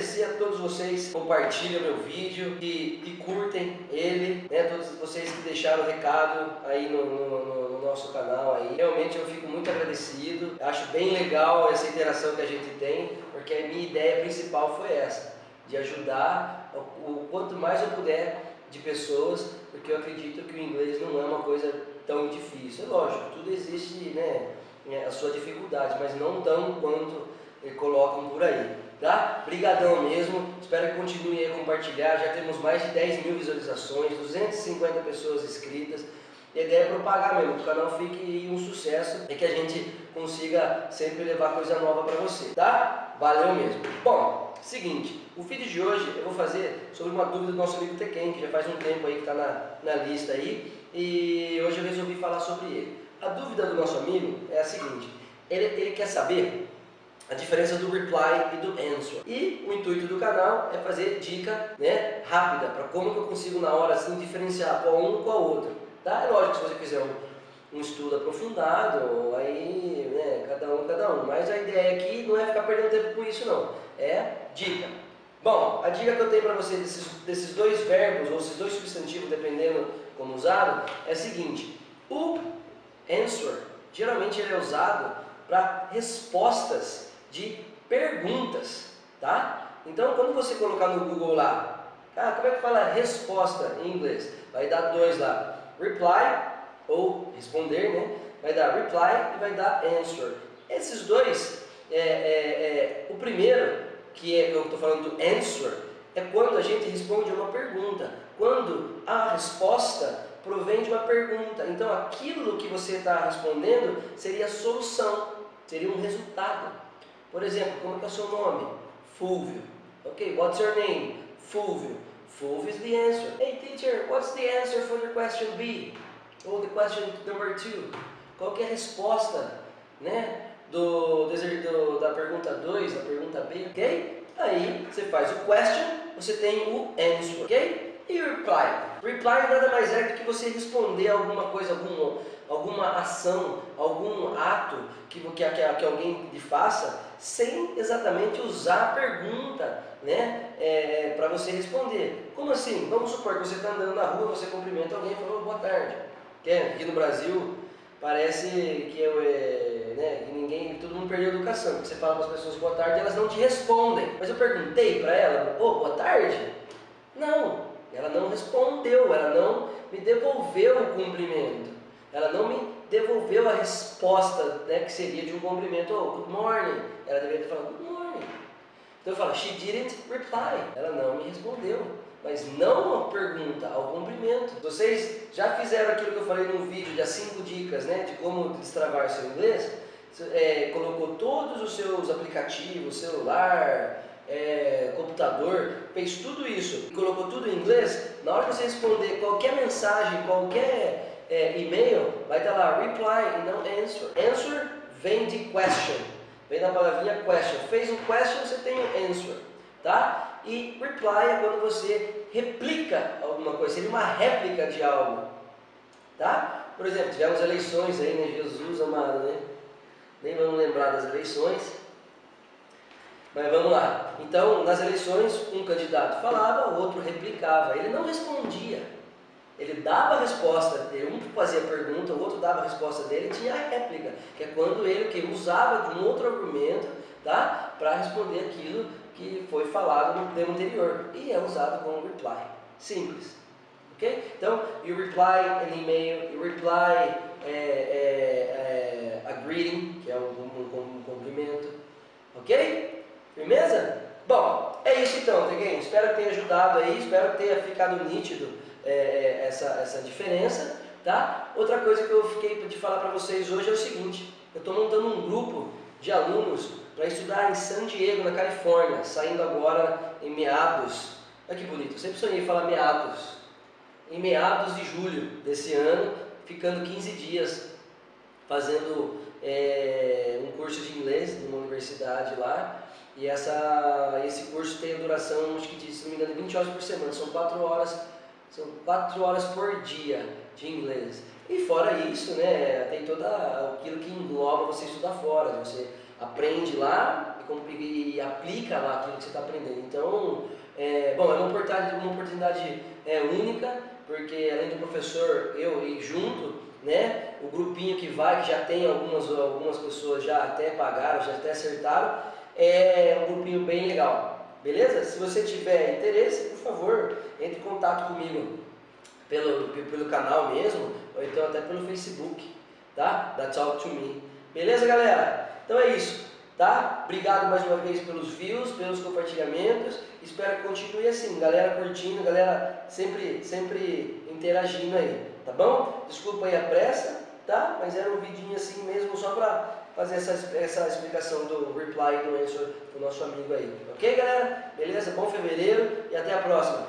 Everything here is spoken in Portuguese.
agradecer a todos vocês que compartilham meu vídeo, que, que curtem ele, né? Todos vocês que deixaram recado aí no, no, no, nosso canal aí. Realmente eu fico muito agradecido. Acho bem legal essa interação que a gente tem, porque a minha ideia principal foi essa, de ajudar o, o quanto mais eu puder de pessoas, porque eu acredito que o inglês não é uma coisa tão difícil. É lógico, tudo existe, né? A sua dificuldade, mas não tão quanto colocam por aí. Tá? Brigadão mesmo, espero que continue a compartilhar, já temos mais de 10 mil visualizações, 250 pessoas inscritas, e a ideia é propagar mesmo, que o canal fique um sucesso e que a gente consiga sempre levar coisa nova para você, tá? Valeu mesmo. Bom, seguinte, o vídeo de hoje eu vou fazer sobre uma dúvida do nosso amigo Tekken, que já faz um tempo aí que está na, na lista aí, e hoje eu resolvi falar sobre ele. A dúvida do nosso amigo é a seguinte, ele, ele quer saber a diferença do reply e do answer. E o intuito do canal é fazer dica né, rápida para como que eu consigo na hora assim diferenciar qual um com a outra. Tá? É lógico que se você fizer um, um estudo aprofundado, aí né, cada um, cada um. Mas a ideia aqui não é ficar perdendo tempo com isso não. É dica. Bom, a dica que eu tenho para você desses, desses dois verbos, ou esses dois substantivos, dependendo como usado, é a seguinte. O answer, geralmente ele é usado para respostas de perguntas, tá? Então, quando você colocar no Google lá, ah, como é que fala resposta em inglês? Vai dar dois lá, reply ou responder, né? Vai dar reply e vai dar answer. Esses dois, é, é, é o primeiro, que é eu estou falando do answer, é quando a gente responde uma pergunta, quando a resposta provém de uma pergunta. Então, aquilo que você está respondendo seria a solução, seria um resultado. Por exemplo, como é, é o seu nome? Fulvio. Ok, what's your name? Fulvio. Fulvio is the answer. Hey teacher, what's the answer for the question B? Ou the question number two? Qual é a resposta, né? Do, do, da pergunta 2, da pergunta B, ok? Aí você faz o question, você tem o answer, ok? E o reply? Reply nada mais é do que você responder alguma coisa, algum, alguma ação, algum ato que, que, que, alguém lhe faça, sem exatamente usar a pergunta né, é, para você responder. Como assim? Vamos supor que você está andando na rua, você cumprimenta alguém e falou boa tarde. Que é, aqui no Brasil parece que, eu, é, né, que ninguém, todo mundo perdeu a educação. Você fala para as pessoas boa tarde elas não te respondem. Mas eu perguntei para ela, oh, boa tarde? Não, ela não respondeu, ela não me devolveu o cumprimento. Ela não me devolveu a resposta né, que seria de um cumprimento, oh, good morning. Ela deveria ter falado good morning. Então eu falo, she didn't reply. Ela não me respondeu. Mas não uma pergunta, ao cumprimento. Vocês já fizeram aquilo que eu falei no vídeo de as 5 dicas né, de como destravar seu inglês? É, colocou todos os seus aplicativos, celular, é, computador, fez tudo isso colocou tudo em inglês, na hora que você responder qualquer mensagem, qualquer é, e-mail, vai estar lá reply e não answer. Answer vem de question, vem da palavrinha question. Fez um question, você tem um answer, tá? E reply é quando você replica alguma coisa, seria uma réplica de algo, tá? Por exemplo, tivemos eleições aí, né? Jesus amado, né? Nem vamos lembrar das eleições. Mas vamos lá. Então, nas eleições, um candidato falava, o outro replicava. Ele não respondia. Ele dava a resposta, um fazia a pergunta, o outro dava a resposta dele tinha a réplica, que é quando ele que usava de um outro argumento tá, para responder aquilo que foi falado no tema anterior. E é usado como reply. Simples. Ok? Então, you reply an email, you reply é, é, é, a greeting, que é um, um, um cumprimento. Ok? Firmeza? Bom, é isso então, Teguinho. Espero que tenha ajudado aí, espero que tenha ficado nítido é, é, essa, essa diferença, tá? Outra coisa que eu fiquei de falar para vocês hoje é o seguinte, eu estou montando um grupo de alunos para estudar em San Diego, na Califórnia, saindo agora em meados, olha que bonito, eu sempre sonhei falar meados, em meados de julho desse ano, ficando 15 dias fazendo é, um curso de inglês numa universidade lá, e essa, esse curso tem a duração, acho que de, se não me engano, 20 horas por semana, são 4 horas, são 4 horas por dia de inglês. E fora isso, né, tem todo aquilo que engloba você estudar fora, você aprende lá e, e aplica lá aquilo que você está aprendendo. Então, é, bom, é uma oportunidade, uma oportunidade é, única, porque além do professor, eu e junto, né, o grupinho que vai, que já tem algumas, algumas pessoas já até pagaram, já até acertaram, é um grupinho bem legal. Beleza? Se você tiver interesse, por favor, entre em contato comigo pelo, pelo canal mesmo, ou então até pelo Facebook, tá? Da Talk to Me. Beleza, galera? Então é isso, tá? Obrigado mais uma vez pelos views, pelos compartilhamentos. Espero que continue assim, galera curtindo, galera sempre, sempre interagindo aí, tá bom? Desculpa aí a pressa, tá? Mas era um vidinho assim mesmo, só para fazer essa, essa explicação do reply do answer do nosso amigo aí. Ok, galera? Beleza? Bom fevereiro e até a próxima.